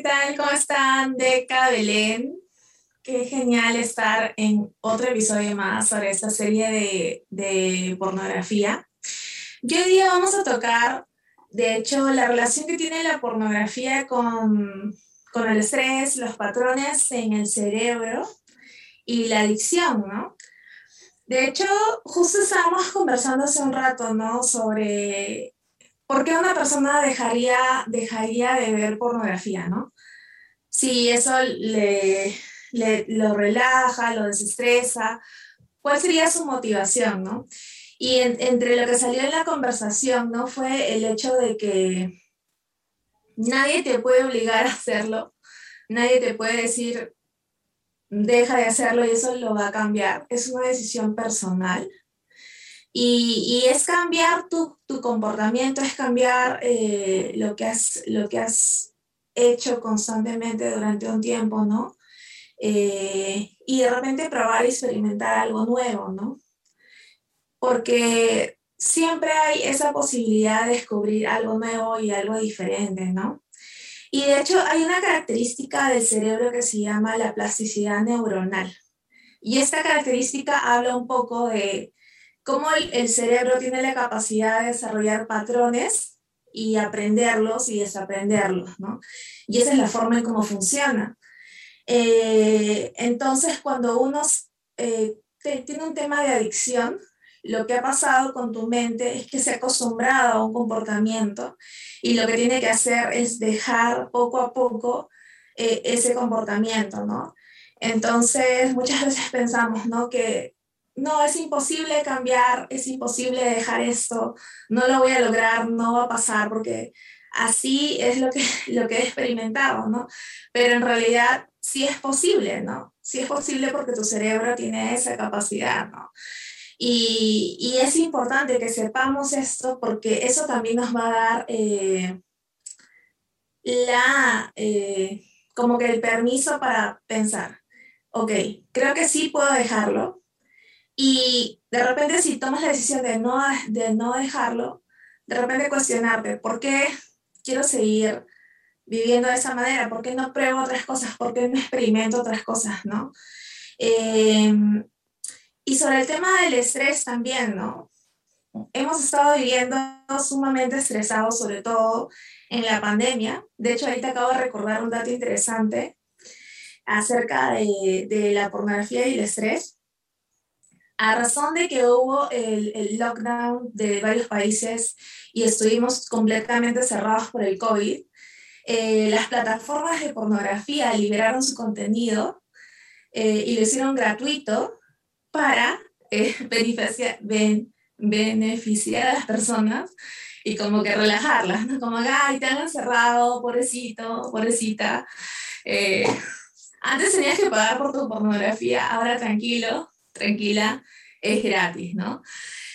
¿qué tal? ¿Cómo están? Deca Belén. Qué genial estar en otro episodio más sobre esta serie de, de pornografía. Y hoy día vamos a tocar, de hecho, la relación que tiene la pornografía con, con el estrés, los patrones en el cerebro y la adicción, ¿no? De hecho, justo estábamos conversando hace un rato, ¿no? Sobre por qué una persona dejaría, dejaría de ver pornografía, ¿no? Si eso le, le, lo relaja, lo desestresa, ¿cuál sería su motivación, ¿no? Y entre lo que salió en la conversación, ¿no? Fue el hecho de que nadie te puede obligar a hacerlo, nadie te puede decir, deja de hacerlo y eso lo va a cambiar. Es una decisión personal. Y, y es cambiar tu, tu, comportamiento, es cambiar eh, lo, que has, lo que has hecho constantemente durante un tiempo, ¿no? Eh, y de repente probar y experimentar algo nuevo, ¿no? Porque siempre hay esa posibilidad de descubrir algo nuevo y algo diferente, ¿no? Y de hecho hay una característica del cerebro que se llama la plasticidad neuronal. Y esta característica habla un poco de cómo el, cerebro tiene la capacidad de desarrollar patrones y aprenderlos y desaprenderlos, ¿no? Y esa es la forma en cómo funciona. Eh, entonces, cuando uno eh, tiene un tema de adicción, lo que ha pasado con tu mente es que se ha acostumbrado a un comportamiento y lo que tiene que hacer es dejar poco a poco eh, ese comportamiento, ¿no? Entonces, muchas veces pensamos, ¿no? Que no, es imposible cambiar, es imposible dejar esto, no lo voy a lograr, no va a pasar, porque así es lo que, lo que he experimentado, ¿no? Pero en realidad sí es posible, ¿no? Sí es posible porque tu cerebro tiene esa capacidad, ¿no? Y, y, es importante que sepamos esto porque eso también nos va a dar eh, la, eh, como que el permiso para pensar, ok, creo que sí puedo dejarlo. Y de repente si tomas la decisión de no, de no dejarlo, de repente cuestionarte, ¿por qué quiero seguir viviendo de esa manera? ¿Por qué no pruebo otras cosas? ¿Por qué no experimento otras cosas? ¿no? Eh, y sobre el tema del estrés también, ¿no? Hemos estado viviendo sumamente estresados, sobre todo en la pandemia. De hecho, ahorita acabo de recordar un dato interesante acerca de, de la pornografía y el estrés. A razón de que hubo el, el, lockdown de varios países y estuvimos completamente cerrados por el COVID, eh, las plataformas de pornografía liberaron su contenido eh, y lo hicieron gratuito para eh, beneficiar, ben, beneficiar a las personas y como que relajarlas, ¿no? Como, ay, te han encerrado, pobrecito, pobrecita. Eh, antes tenías que pagar por tu pornografía, ahora tranquilo, tranquila, es gratis, ¿no?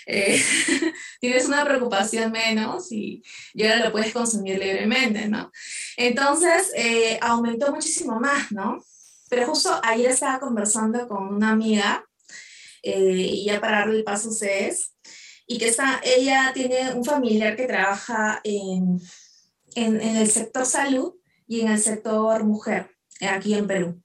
Eh, tienes una preocupación menos y, y, ahora lo puedes consumir libremente, ¿no? Entonces, eh, aumentó muchísimo más, ¿no? Pero justo ayer estaba conversando con una amiga eh, y ya para darle el paso es y que está, ella tiene un familiar que trabaja en, en, en, el sector salud y en el sector mujer, aquí en Perú.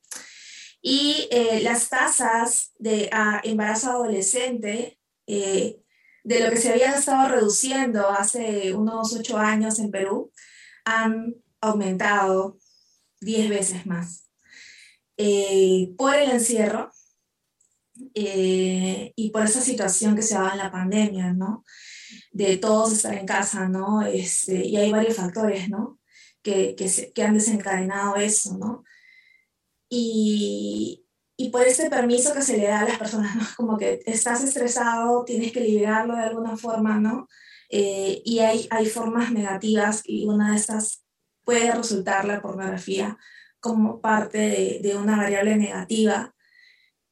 Y eh, las tasas de ah, embarazo adolescente, eh, de lo que se habían estado reduciendo hace unos ocho años en Perú, han aumentado diez veces más. Eh, por el encierro, eh, y por esa situación que se daba en la pandemia, ¿no? De todos estar en casa, ¿no? Este, y hay varios factores, ¿no? Que, que, se, que han desencadenado eso, ¿no? Y, y por ese permiso que se le da a las personas, ¿no? Como que estás estresado, tienes que liberarlo de alguna forma, ¿no? Eh, y hay, hay formas negativas y una de estas puede resultar la pornografía como parte de, de una variable negativa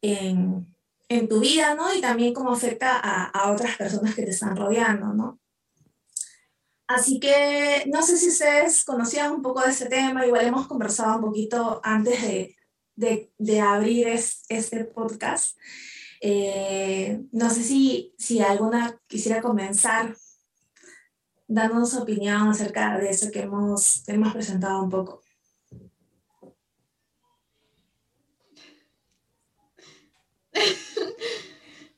en, en tu vida, ¿no? Y también cómo afecta a, a, otras personas que te están rodeando, ¿no? Así que no sé si ustedes conocían un poco de este tema, igual hemos conversado un poquito antes de, de, de abrir es, este podcast. Eh, no sé si, si alguna quisiera comenzar dándonos opinión acerca de eso que hemos, hemos presentado un poco.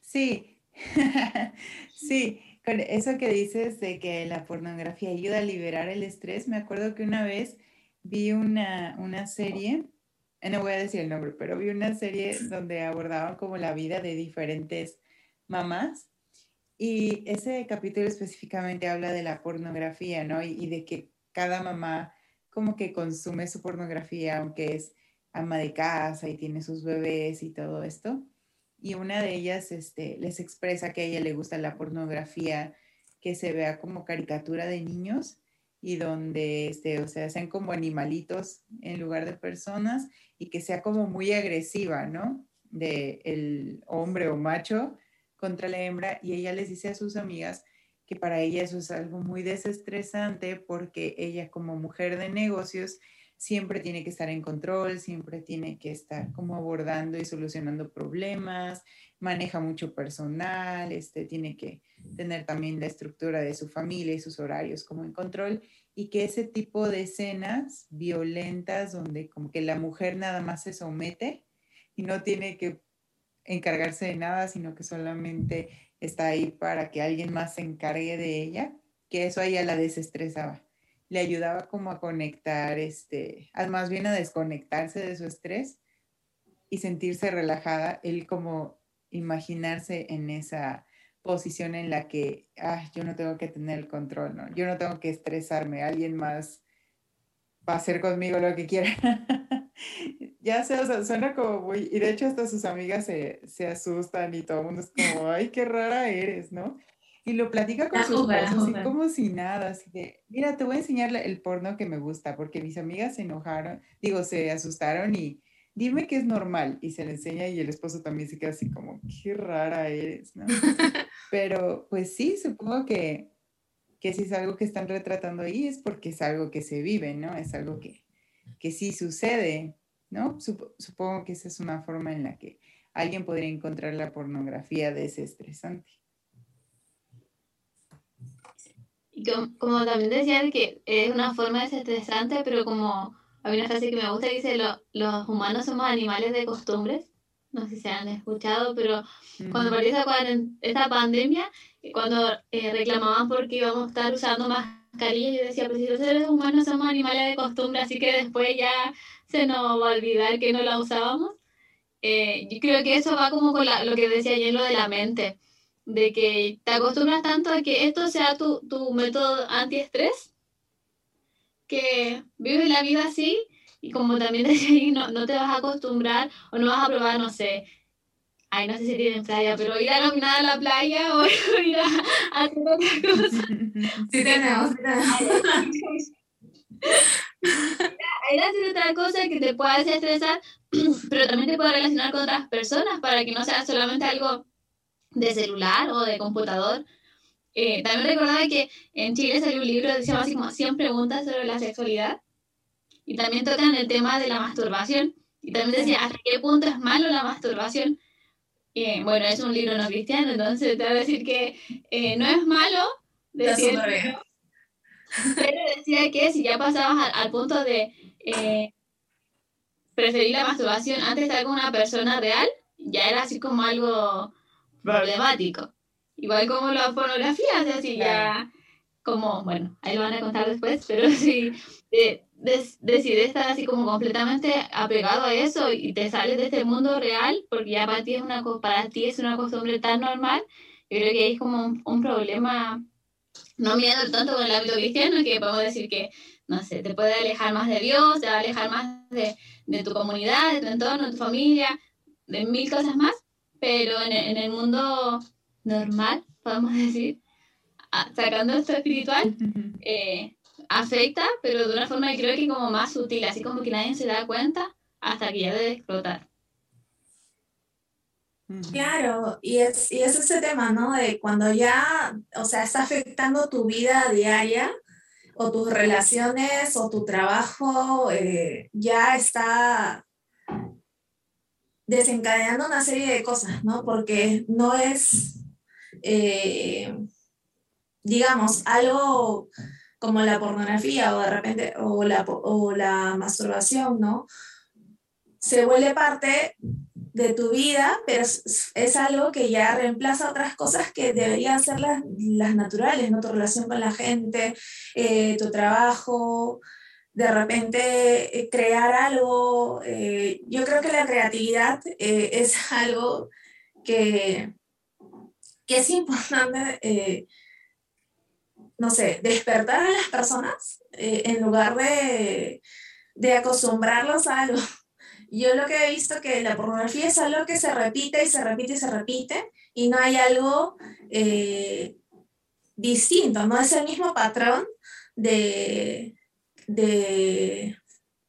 Sí, sí, con eso que dices de que la pornografía ayuda a liberar el estrés, me acuerdo que una vez vi una, una serie, no voy a decir el nombre, pero vi una serie donde abordaban como la vida de diferentes mamás y ese capítulo específicamente habla de la pornografía, ¿no? Y, de que cada mamá como que consume su pornografía, aunque es ama de casa y tiene sus bebés y todo esto y una de ellas este, les expresa que a ella le gusta la pornografía que se vea como caricatura de niños y donde, este, o sea, sean como animalitos en lugar de personas y que sea como muy agresiva, ¿no? De el hombre o macho contra la hembra y ella les dice a sus amigas que para ella eso es algo muy desestresante porque ella como mujer de negocios siempre tiene que estar en control, siempre tiene que estar como abordando y solucionando problemas, maneja mucho personal, este, tiene que tener también la estructura de su familia y sus horarios como en control y que ese tipo de escenas violentas donde como que la mujer nada más se somete y no tiene que encargarse de nada, sino que solamente está ahí para que alguien más se encargue de ella, que eso a ella la desestresaba le ayudaba como a conectar, este, más bien a desconectarse de su estrés y sentirse relajada, él como imaginarse en esa posición en la que, ah, yo no tengo que tener el control, ¿no? Yo no tengo que estresarme, alguien más va a hacer conmigo lo que quiera. ya sé, o sea, suena como muy, y de hecho hasta sus amigas se, se asustan y todo el mundo es como, ay, qué rara eres, ¿no? Y lo platica con sus así como si nada, así de, mira, te voy a enseñar el porno que me gusta, porque mis amigas se enojaron, digo, se asustaron y dime que es normal. Y se le enseña y el esposo también se queda así como, qué rara eres, ¿no? Pero pues sí, supongo que, que si es algo que están retratando ahí es porque es algo que se vive, ¿no? Es algo que, que sí sucede, ¿no? supongo que esa es una forma en la que alguien podría encontrar la pornografía desestresante. Como, también decía que es una forma desestresante, pero como hay una frase que me gusta, dice, los humanos somos animales de costumbres. No sé si se han escuchado, pero cuando partió esta, pandemia, cuando eh, reclamaban porque íbamos a estar usando mascarillas, yo decía, pues si los seres humanos somos animales de costumbre, así que después ya se nos va a olvidar que no la usábamos. Eh, yo creo que eso va como con lo que decía ayer, lo de la mente de que te acostumbras tanto a que esto sea tu, tu método antiestrés, que vives la vida así y como también decía, no, no te vas a acostumbrar o no vas a probar, no sé, ay, no sé si tienen playa, pero ir a caminar a la playa o ir a, hacer otra cosa. Sí tenemos, Ir a hacer otra cosa que te pueda desestresar, pero también te pueda relacionar con otras personas para que no sea solamente algo de celular o de computador. Eh, también recordaba que en Chile salió un libro que se llama así como 100 preguntas sobre la sexualidad y también tocan el tema de la masturbación y también decía hasta qué punto es malo la masturbación. Eh, bueno, es un libro no cristiano, entonces te voy a decir que eh, no es malo decir, pero decía que si ya pasabas al, punto de preferir la masturbación antes de estar con una persona real, ya era así como algo problemático. Igual como la pornografía, o sea, ya, como, bueno, ahí lo van a contar después, pero si eh, decides estar así como completamente apegado a eso y te sales de este mundo real, porque ya para ti es una, para ti es una costumbre tan normal, yo creo que hay como un, problema, no miedo tanto con el hábito cristiano, que podemos decir que, no sé, te puede alejar más de Dios, te va a alejar más de, de tu comunidad, de tu entorno, de tu familia, de mil cosas más, pero en, el mundo normal, podemos decir, sacando esto espiritual, eh, afecta, pero de una forma que creo que como más sutil, así como que nadie se da cuenta hasta que ya debe explotar. Claro, y es, y es ese tema, ¿no? De cuando ya, o sea, está afectando tu vida diaria o tus relaciones o tu trabajo, eh, ya está desencadenando una serie de cosas, ¿no? Porque no es, eh, digamos, algo como la pornografía o de repente, o la, o la masturbación, ¿no? Se vuelve parte de tu vida, pero es, algo que ya reemplaza otras cosas que deberían ser las, las naturales, ¿no? Tu relación con la gente, eh, tu trabajo, de repente eh, crear algo. Eh, yo creo que la creatividad es algo que, que es importante, no sé, despertar a las personas en lugar de, de acostumbrarlos a algo yo lo que he visto que la pornografía es algo que se repite y se repite y se repite y no hay algo eh, distinto, no es el mismo patrón de, de,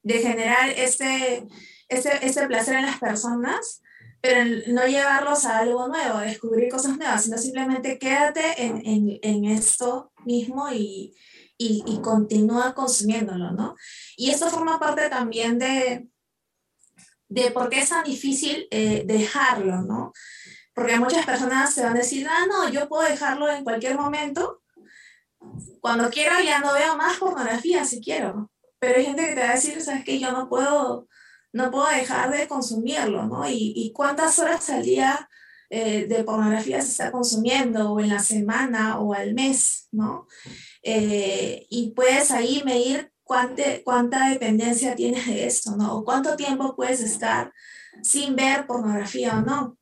generar este, este, este, placer en las personas, pero no llevarlos a algo nuevo, a descubrir cosas nuevas, sino simplemente quédate en, en, en esto mismo y, y, y, continúa consumiéndolo, ¿no? Y esto forma parte también de, de por qué es tan difícil eh, dejarlo, ¿no? Porque muchas personas se van a decir, ah, no, yo puedo dejarlo en cualquier momento. Cuando quiero ya no veo más pornografía si quiero. Pero hay gente que te va a decir, sabes que yo no puedo, no puedo dejar de consumirlo, ¿no? Y, cuántas horas al día eh, de pornografía se está consumiendo, o en la semana, o al mes, ¿no? Eh, y puedes ahí medir cuánta, dependencia tienes de esto, ¿no? O cuánto tiempo puedes estar sin ver pornografía o no.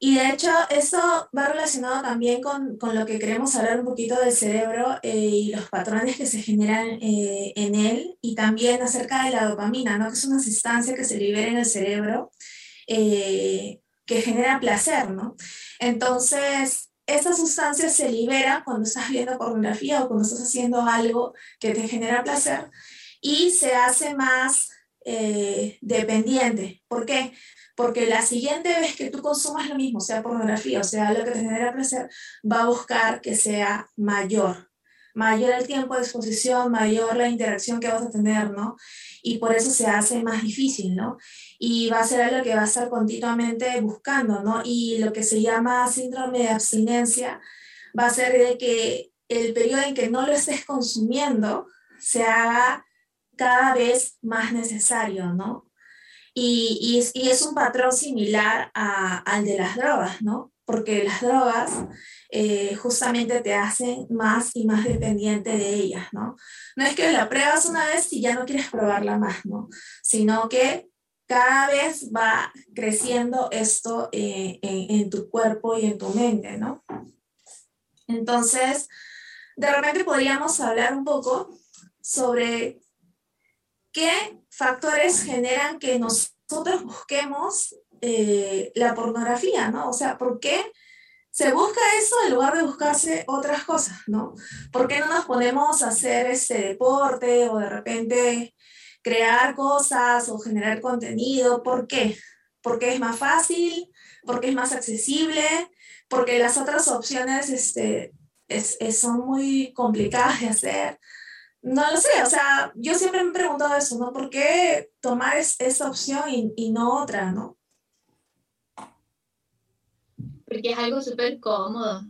Y de hecho, esto va relacionado también con, con, lo que queremos hablar un poquito del cerebro eh, y los patrones que se generan eh, en él, y también acerca de la dopamina, ¿no? que es una sustancia que se libera en el cerebro eh, que genera placer. ¿no? Entonces, esta sustancia se libera cuando estás viendo pornografía o cuando estás haciendo algo que te genera placer y se hace más eh, dependiente. ¿Por qué? Porque la siguiente vez que tú consumas lo mismo, sea pornografía o sea lo que te genera placer, va a buscar que sea mayor. Mayor el tiempo de exposición, mayor la interacción que vas a tener, ¿no? Y por eso se hace más difícil, ¿no? y va a ser algo que va a estar continuamente buscando, ¿no? Y lo que se llama síndrome de abstinencia va a ser de que el periodo en que no lo estés consumiendo se haga cada vez más necesario, ¿no? Y, es un patrón similar al de las drogas, ¿no? Porque las drogas eh, justamente te hacen más y más dependiente de ellas, ¿no? No es que la pruebas una vez y ya no quieres probarla más, ¿no? Sino que cada vez va creciendo esto eh, en, tu cuerpo y en tu mente, ¿no? Entonces, de repente podríamos hablar un poco sobre qué factores generan que nosotros busquemos eh, la pornografía, ¿no? O sea, ¿por qué se busca eso en lugar de buscarse otras cosas, ¿no? ¿Por qué no nos ponemos a hacer este deporte o de repente crear cosas o generar contenido. ¿Por qué? Porque es más fácil, porque es más accesible, porque las otras opciones este, son muy complicadas de hacer. No lo sé, o sea, yo siempre me he preguntado eso, ¿no? ¿Por qué tomar esa opción y, y no otra, ¿no? Porque es algo súper cómodo.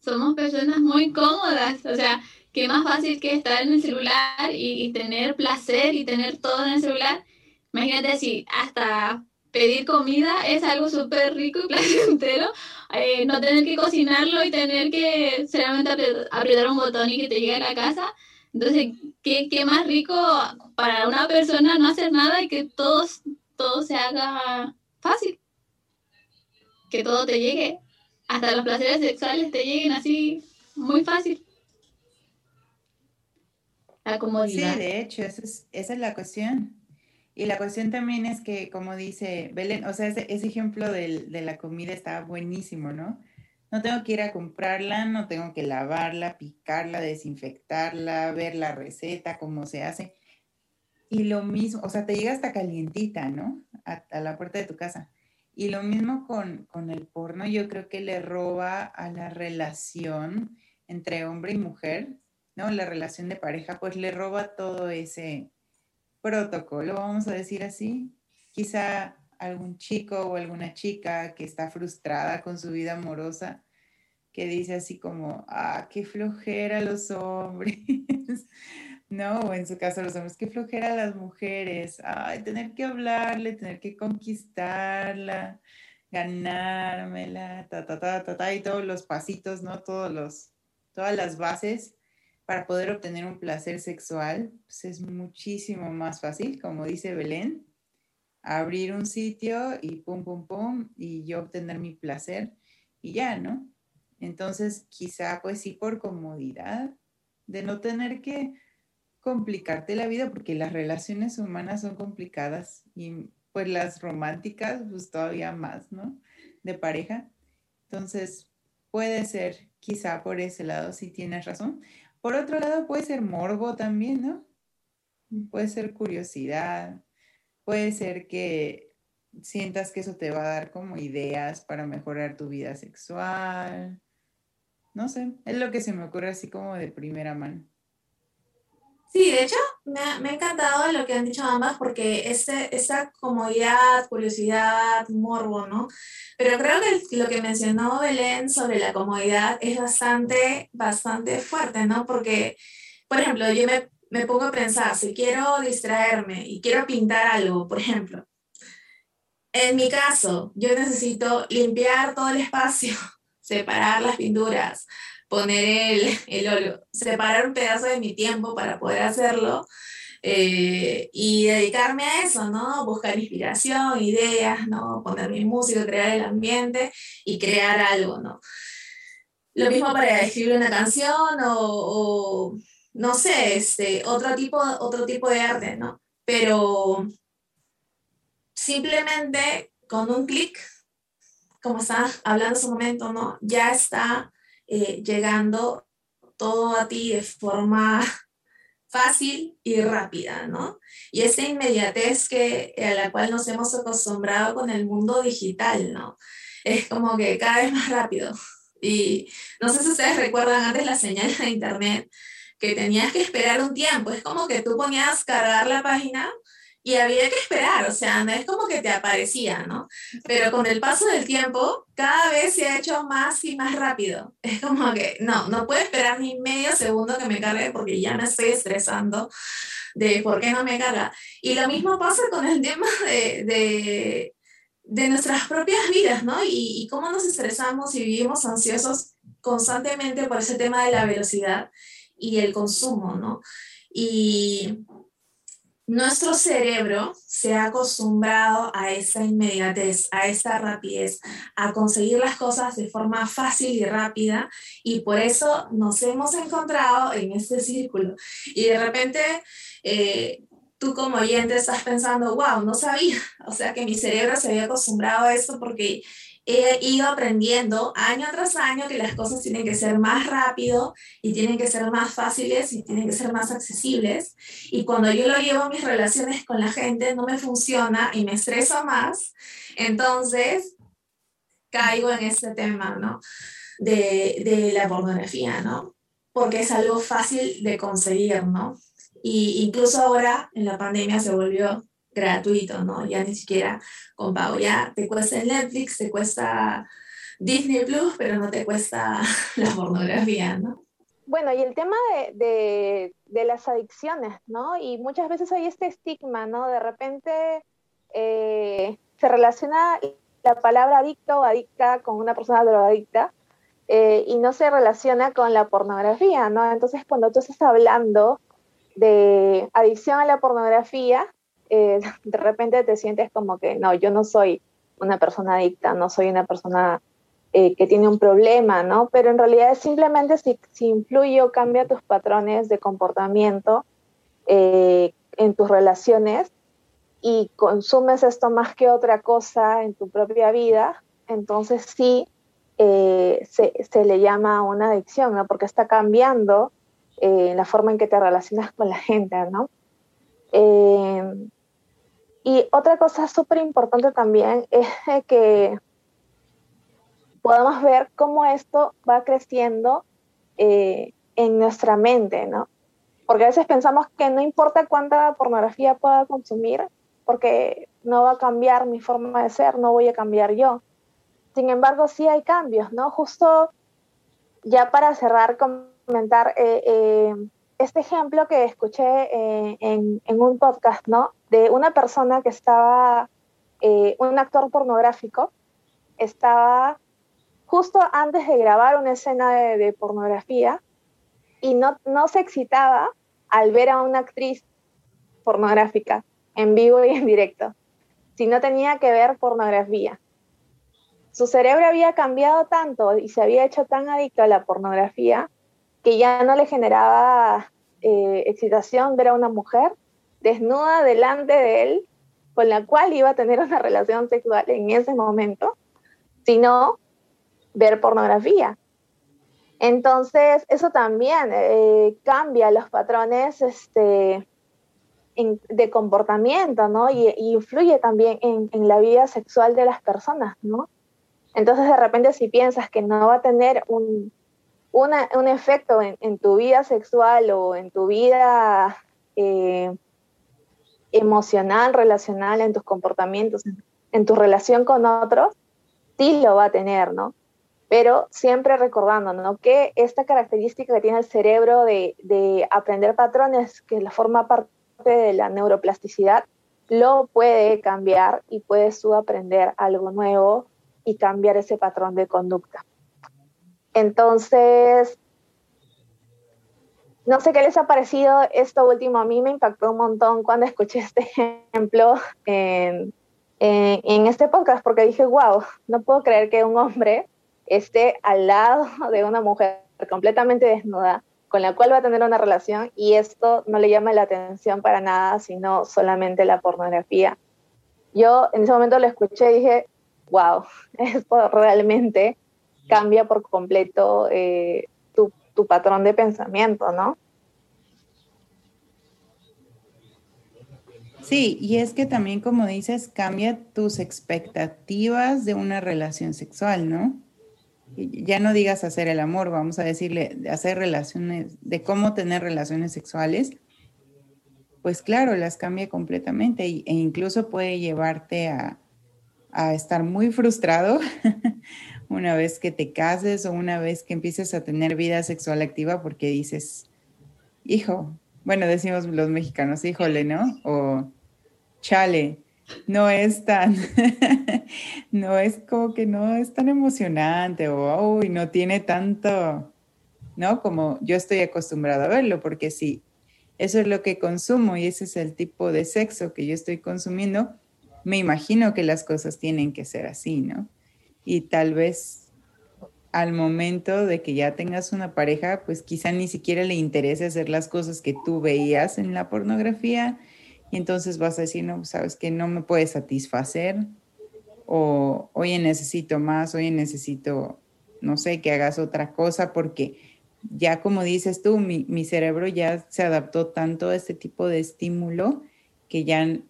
Somos personas muy cómodas, o sea, qué más fácil que estar en el celular y, tener placer y tener todo en el celular. Imagínate si hasta pedir comida es algo súper rico y placentero, eh, no tener que cocinarlo y tener que solamente apretar un botón y que te llegue a la casa. Entonces, ¿qué, ¿qué, más rico para una persona no hacer nada y que todo, todo se haga fácil? Que todo te llegue, hasta los placeres sexuales te lleguen así muy fácil. Sí, de hecho, esa es, la cuestión. Y la cuestión también es que, como dice Belén, o sea, ese, ejemplo de la comida está buenísimo, ¿no? No tengo que ir a comprarla, no tengo que lavarla, picarla, desinfectarla, ver la receta, cómo se hace. Y lo mismo, o sea, te llega hasta calientita, ¿no? A, la puerta de tu casa. Y lo mismo con, con, el porno, yo creo que le roba a la relación entre hombre y mujer ¿no? La relación de pareja, pues le roba todo ese protocolo, vamos a decir así. Quizá algún chico o alguna chica que está frustrada con su vida amorosa, que dice así como, ah, qué flojera los hombres, ¿no? O en su caso los hombres, qué flojera las mujeres, ay, tener que hablarle, tener que conquistarla, ganármela, ta, ta, ta, ta, ta, y todos los pasitos, ¿no? Todos los, todas las bases para poder obtener un placer sexual, pues es muchísimo más fácil, como dice Belén, abrir un sitio y pum, pum, pum, y yo obtener mi placer y ya, ¿no? Entonces, quizá pues sí por comodidad, de no tener que complicarte la vida, porque las relaciones humanas son complicadas y pues las románticas pues todavía más, ¿no? De pareja. Entonces, puede ser quizá por ese lado, si tienes razón. Por otro lado, puede ser morbo también, ¿no? Puede ser curiosidad, puede ser que sientas que eso te va a dar como ideas para mejorar tu vida sexual. No sé, es lo que se me ocurre así como de primera mano. Sí, de hecho, me ha, me ha encantado lo que han dicho ambas porque este, esta comodidad, curiosidad, morbo, ¿no? Pero creo que lo que mencionó Belén sobre la comodidad es bastante, bastante fuerte, ¿no? Porque, por ejemplo, yo me, me pongo a pensar, si quiero distraerme y quiero pintar algo, por ejemplo, en mi caso, yo necesito limpiar todo el espacio, separar las pinturas, poner el, el óleo, separar un pedazo de mi tiempo para poder hacerlo eh, y dedicarme a eso, ¿no? Buscar inspiración, ideas, ¿no? Poner mi música, crear el ambiente y crear algo, ¿no? Lo mismo para escribir una canción o, o no sé, este, otro, tipo, otro tipo de arte, ¿no? Pero simplemente con un clic, como estaba hablando hace un momento, ¿no? Ya está eh, llegando todo a ti de forma fácil y rápida, ¿no? Y esa inmediatez que, a la cual nos hemos acostumbrado con el mundo digital, ¿no? Es como que cada vez más rápido. Y no sé si ustedes recuerdan antes la señal de internet, que tenías que esperar un tiempo. Es como que tú ponías cargar la página y había que esperar, o sea, no es como que te aparecía, ¿no? Pero con el paso del tiempo, cada vez se ha hecho más y más rápido. Es como que, no, no puedo esperar ni medio segundo que me cargue porque ya me estoy estresando de por qué no me carga. Y lo mismo pasa con el tema de, de, de nuestras propias vidas, ¿no? Y, y cómo nos estresamos y vivimos ansiosos constantemente por ese tema de la velocidad y el consumo, ¿no? Y nuestro cerebro se ha acostumbrado a esa inmediatez, a esa rapidez, a conseguir las cosas de forma fácil y rápida y por eso nos hemos encontrado en este círculo. Y de repente eh, tú como oyente estás pensando, wow, no sabía, o sea que mi cerebro se había acostumbrado a esto porque he ido aprendiendo año tras año que las cosas tienen que ser más rápido y tienen que ser más fáciles y tienen que ser más accesibles. Y cuando yo lo llevo a mis relaciones con la gente, no me funciona y me estreso más. Entonces, caigo en este tema, ¿no? De, de la pornografía, ¿no? Porque es algo fácil de conseguir, ¿no? Y incluso ahora en la pandemia se volvió gratuito, ¿no? Ya ni siquiera con pago, ya te cuesta Netflix, te cuesta Disney Plus, pero no te cuesta la pornografía, ¿no? Bueno, y el tema de, de, las adicciones, ¿no? Y muchas veces hay este estigma, ¿no? De repente eh, se relaciona la palabra adicto o adicta con una persona drogadicta eh, y no se relaciona con la pornografía, ¿no? Entonces, cuando tú estás hablando de adicción a la pornografía, eh, de repente te sientes como que, no, yo no soy una persona adicta, no soy una persona eh, que tiene un problema, ¿no? Pero en realidad es simplemente si, si influye o cambia tus patrones de comportamiento eh, en tus relaciones y consumes esto más que otra cosa en tu propia vida, entonces sí se, se, le llama una adicción, ¿no? Porque está cambiando la forma en que te relacionas con la gente, ¿no? Y otra cosa súper importante también es que podamos ver cómo esto va creciendo eh, en nuestra mente, ¿no? Porque a veces pensamos que no importa cuánta pornografía pueda consumir, porque no va a cambiar mi forma de ser, no voy a cambiar yo. Sin embargo, sí hay cambios, ¿no? Justo ya para cerrar, comentar eh, eh, este ejemplo que escuché en, en, un podcast, ¿no? De una persona que estaba, un actor pornográfico, estaba justo antes de grabar una escena de, pornografía y no, no se excitaba al ver a una actriz pornográfica en vivo y en directo, sino tenía que ver pornografía. Su cerebro había cambiado tanto y se había hecho tan adicto a la pornografía que ya no le generaba eh, excitación ver a una mujer desnuda delante de él con la cual iba a tener una relación sexual en ese momento, sino ver pornografía. Entonces, eso también eh, cambia los patrones este, de comportamiento, ¿no? Y, influye también en, la vida sexual de las personas, ¿no? Entonces, de repente, si piensas que no va a tener un, un efecto en, tu vida sexual o en tu vida eh, emocional, relacional, en tus comportamientos, en, tu relación con otros, sí lo va a tener, ¿no? pero siempre recordando ¿no? que esta característica que tiene el cerebro de, aprender patrones, que la forma parte de la neuroplasticidad, lo puede cambiar y puede aprender algo nuevo y cambiar ese patrón de conducta. Entonces, no sé qué les ha parecido esto último. A mí me impactó un montón cuando escuché este ejemplo en, este podcast, porque dije, wow, no puedo creer que un hombre esté al lado de una mujer completamente desnuda con la cual va a tener una relación y esto no le llama la atención para nada, sino solamente la pornografía. Yo en ese momento lo escuché y dije, wow, esto realmente cambia por completo eh, tu, tu patrón de pensamiento, ¿no? Sí, y es que también, como dices, cambia tus expectativas de una relación sexual, ¿no? ya no digas hacer el amor, vamos a decirle hacer relaciones, de cómo tener relaciones sexuales, pues claro, las cambia completamente e incluso puede llevarte a, estar muy frustrado una vez que te cases o una vez que empieces a tener vida sexual activa porque dices, hijo, bueno, decimos los mexicanos, híjole, ¿no? O chale, no es tan, no es como que no es tan emocionante o uy, no tiene tanto, ¿no? Como yo estoy acostumbrado a verlo, porque si eso es lo que consumo y ese es el tipo de sexo que yo estoy consumiendo, me imagino que las cosas tienen que ser así, ¿no? Y tal vez al momento de que ya tengas una pareja, pues quizá ni siquiera le interese hacer las cosas que tú veías en la pornografía, y entonces vas a decir, no, sabes que no me puede satisfacer o oye, necesito más, oye, necesito, no sé, que hagas otra cosa porque ya como dices tú, mi, mi cerebro ya se adaptó tanto a este tipo de estímulo que ya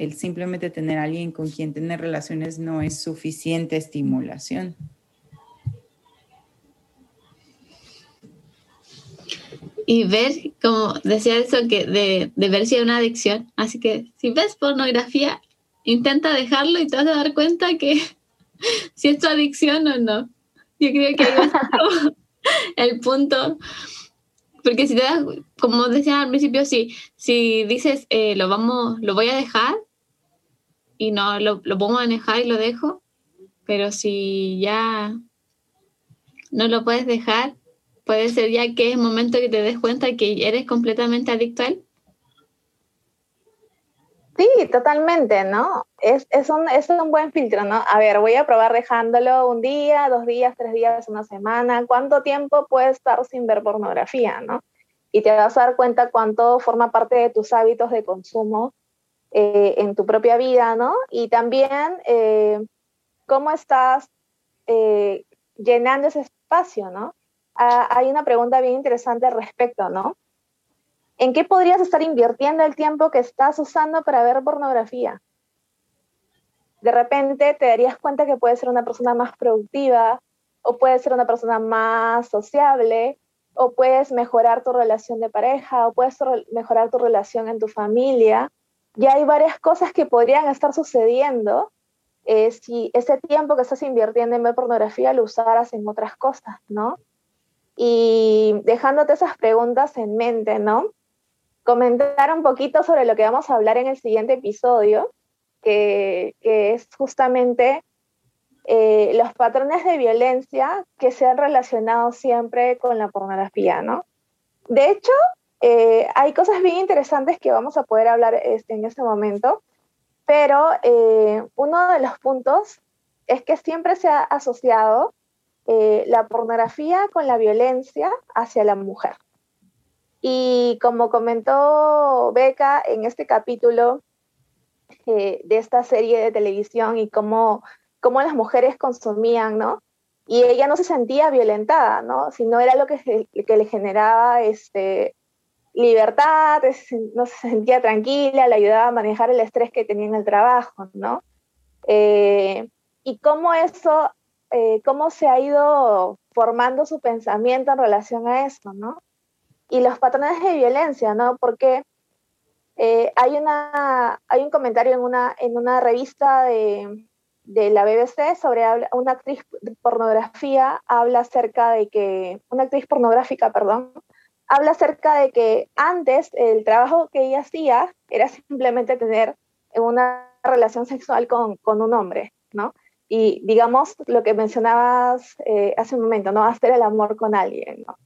el simplemente tener a alguien con quien tener relaciones no es suficiente estimulación. y ver, como decía eso, que de, de ver si hay una adicción. Así que si ves pornografía, intenta dejarlo y te vas a dar cuenta que si es tu adicción o no. Yo creo que ahí va a ser el punto. Porque si te das, como decía al principio, si, si dices, eh, lo, vamos, lo voy a dejar y no lo, lo a manejar y lo dejo, pero si ya no lo puedes dejar, puede ser ya que es momento que te des cuenta que eres completamente adicto a él. Sí, totalmente, ¿no? Es, es, un, es un buen filtro, ¿no? A ver, voy a probar dejándolo un día, dos días, tres días, una semana. ¿Cuánto tiempo puedes estar sin ver pornografía, ¿no? Y te vas a dar cuenta cuánto forma parte de tus hábitos de consumo eh, en tu propia vida, ¿no? Y también eh, cómo estás eh, llenando ese espacio, ¿no? Ah, hay una pregunta bien interesante al respecto, ¿no? ¿En qué podrías estar invirtiendo el tiempo que estás usando para ver pornografía? De repente te darías cuenta que puedes ser una persona más productiva o puedes ser una persona más sociable o puedes mejorar tu relación de pareja o puedes mejorar tu relación en tu familia. Ya hay varias cosas que podrían estar sucediendo eh, si ese tiempo que estás invirtiendo en ver pornografía lo usaras en otras cosas, ¿no? Y dejándote esas preguntas en mente, ¿no? Comentar un poquito sobre lo que vamos a hablar en el siguiente episodio, que, es justamente eh, los patrones de violencia que se han relacionado siempre con la pornografía, ¿no? De hecho, eh, hay cosas bien interesantes que vamos a poder hablar este, en este momento, pero eh, uno de los puntos es que siempre se ha asociado eh, la pornografía con la violencia hacia la mujer. Y como comentó Beca en este capítulo de esta serie de televisión y cómo, cómo las mujeres consumían, ¿no? Y ella no se sentía violentada, ¿no? Sino era lo que, que le generaba este, libertad, no se sentía tranquila, le ayudaba a manejar el estrés que tenía en el trabajo, ¿no? Eh, y cómo eso, eh, cómo se ha ido formando su pensamiento en relación a eso, ¿no? Y los patrones de violencia, ¿no? Porque eh, hay, una, hay un comentario en una, en una revista de, de la BBC sobre una actriz pornografía, habla acerca de que, una actriz pornográfica, perdón, habla acerca de que antes el trabajo que ella hacía era simplemente tener una relación sexual con, un hombre, ¿no? Y digamos lo que mencionabas eh, hace un momento, ¿no? Hacer el amor con alguien, ¿no?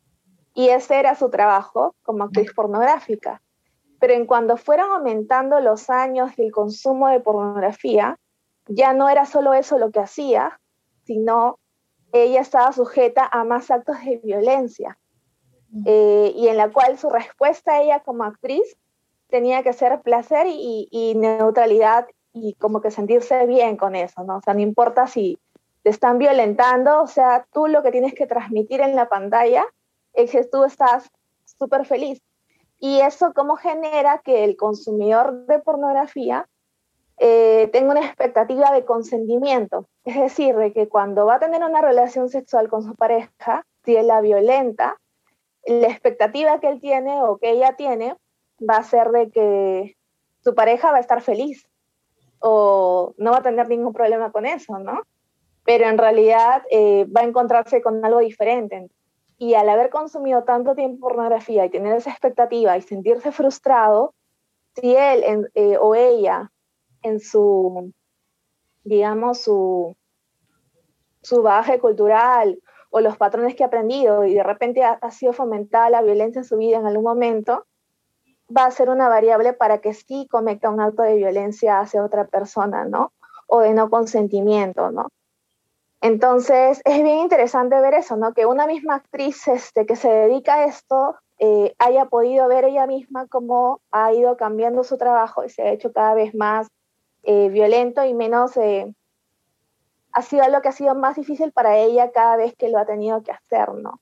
Y ese era su trabajo como actriz pornográfica. Pero en cuando fueron aumentando los años del consumo de pornografía, ya no era solo eso lo que hacía, sino ella estaba sujeta a más actos de violencia eh, y en la cual su respuesta a ella como actriz tenía que ser placer y, neutralidad y como que sentirse bien con eso, ¿no? O sea, no importa si te están violentando, o sea, tú lo que tienes que transmitir en la pantalla es que tú estás súper feliz. Y eso como genera que el consumidor de pornografía eh, tenga una expectativa de consentimiento. Es decir, de que cuando va a tener una relación sexual con su pareja, si él la violenta, la expectativa que él tiene o que ella tiene va a ser de que su pareja va a estar feliz o no va a tener ningún problema con eso, ¿no? Pero en realidad eh, va a encontrarse con algo diferente. Y al haber consumido tanto tiempo pornografía y tener esa expectativa y sentirse frustrado, si él eh, o ella en su, digamos, su, su bagaje cultural o los patrones que ha aprendido y de repente ha, sido fomentada la violencia en su vida en algún momento, va a ser una variable para que sí cometa un acto de violencia hacia otra persona, ¿no? O de no consentimiento, ¿no? Entonces, es bien interesante ver eso, ¿no? Que una misma actriz este, que se dedica a esto eh, haya podido ver ella misma cómo ha ido cambiando su trabajo y se ha hecho cada vez más eh, violento y menos eh, ha sido lo que ha sido más difícil para ella cada vez que lo ha tenido que hacer, ¿no?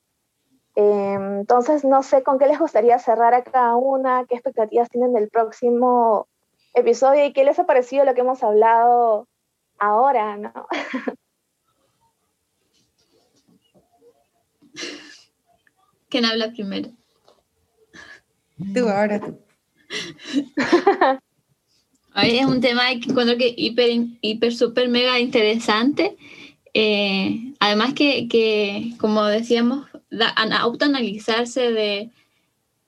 Em, entonces, no sé con qué les gustaría cerrar a cada una, qué expectativas tienen del próximo episodio y qué les ha parecido lo que hemos hablado ahora, ¿no? ¿Quién habla primero? Tú, ahora tú. es un tema que encuentro que hiper, hiper, súper, mega interesante. Eh, además que, que, como decíamos, autoanalizarse de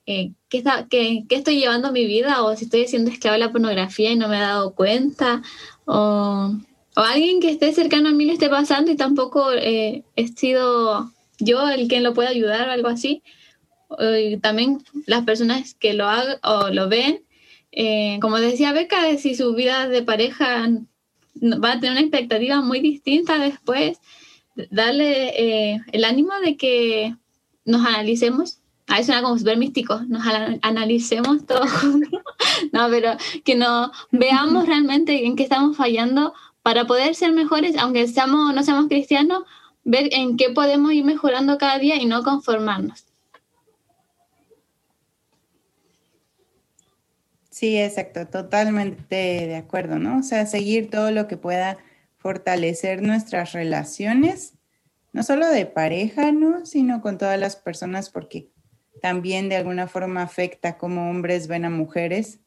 eh, ¿qué, está, qué, qué, estoy llevando mi vida o si estoy siendo esclavo de la pornografía y no me he dado cuenta o, o alguien que esté cercano a mí le esté pasando y tampoco eh, he sido yo el quien lo pueda ayudar o algo así. Y también las personas que lo hagan o lo ven eh, como decía Beca, si su vida de pareja va a tener una expectativa muy distinta después, darle eh, el ánimo de que nos analicemos. A eso suena como súper místico, nos analicemos todos juntos, no, pero que nos veamos realmente en qué estamos fallando para poder ser mejores, aunque seamos, no seamos cristianos, ver en qué podemos ir mejorando cada día y no conformarnos. Sí, exacto, totalmente de acuerdo, ¿no? O sea, seguir todo lo que pueda fortalecer nuestras relaciones, no solo de pareja, ¿no? Sino con todas las personas, porque también de alguna forma afecta cómo hombres ven a mujeres,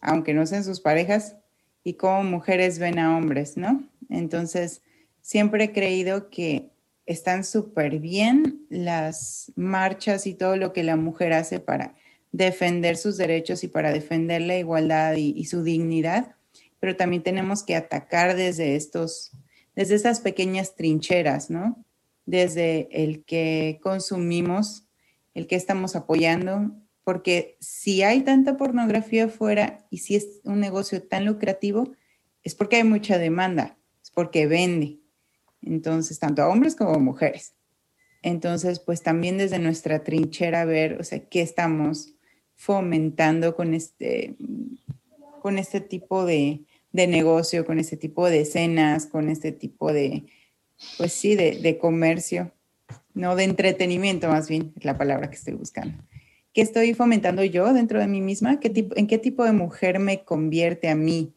aunque no sean sus parejas, y cómo mujeres ven a hombres, ¿no? Entonces, siempre he creído que están súper bien las marchas y todo lo que la mujer hace para defender sus derechos y para defender la igualdad y, su dignidad, pero también tenemos que atacar desde estos, desde estas pequeñas trincheras, ¿no? Desde el que consumimos, el que estamos apoyando, porque si hay tanta pornografía afuera y si es un negocio tan lucrativo, es porque hay mucha demanda, es porque vende. Entonces, tanto a hombres como a mujeres. Entonces, pues también desde nuestra trinchera ver, o sea, qué estamos fomentando con este, con este tipo de, de negocio, con este tipo de escenas, con este tipo de, pues sí, de, de comercio, no de entretenimiento más bien, es la palabra que estoy buscando. ¿Qué estoy fomentando yo dentro de mí misma? ¿Qué tipo, ¿En qué tipo de mujer me convierte a mí?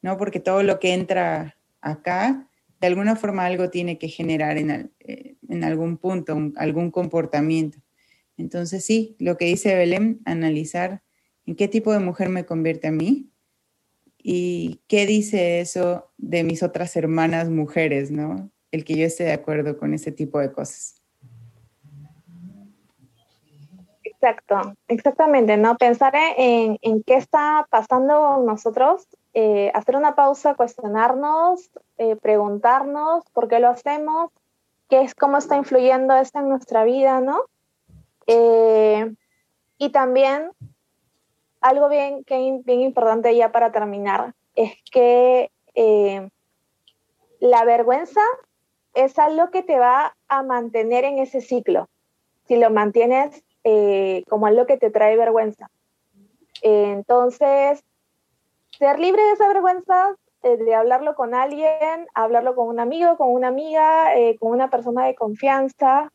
¿No? Porque todo lo que entra acá, de alguna forma algo tiene que generar en, eh, en algún punto, algún comportamiento. Entonces sí, lo que dice Belén, analizar en qué tipo de mujer me convierte a mí y qué dice eso de mis otras hermanas mujeres, ¿no? El que yo esté de acuerdo con ese tipo de cosas. Exacto, exactamente, ¿no? Pensar en, en qué está pasando nosotros, eh, hacer una pausa, cuestionarnos, eh, preguntarnos por qué lo hacemos, qué es, cómo está influyendo esto en nuestra vida, ¿no? Eh, y también algo bien, bien importante ya para terminar es que la vergüenza es algo que te va a mantener en ese ciclo. Si lo mantienes eh, como algo que te trae vergüenza. entonces, ser libre de esa vergüenza, eh, de hablarlo con alguien, hablarlo con un amigo, con una amiga, eh, con una persona de confianza,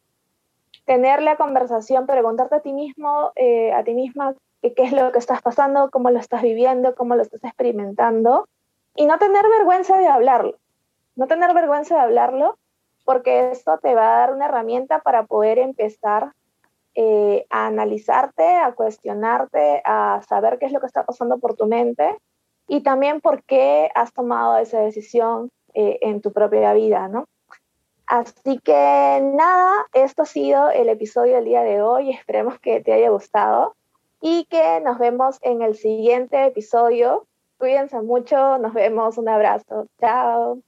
tener la conversación, preguntarte a ti mismo, a ti misma, qué es lo que estás pasando, cómo lo estás viviendo, cómo lo estás experimentando, y no tener vergüenza de hablarlo. No tener vergüenza de hablarlo, porque esto te va a dar una herramienta para poder empezar eh, a analizarte, a cuestionarte, a saber qué es lo que está pasando por tu mente y también por qué has tomado esa decisión eh, en tu propia vida, ¿no? Así que nada, esto ha sido el episodio del día de hoy. Esperemos que te haya gustado y que nos vemos en el siguiente episodio. Cuídense mucho, nos vemos, un abrazo, chao.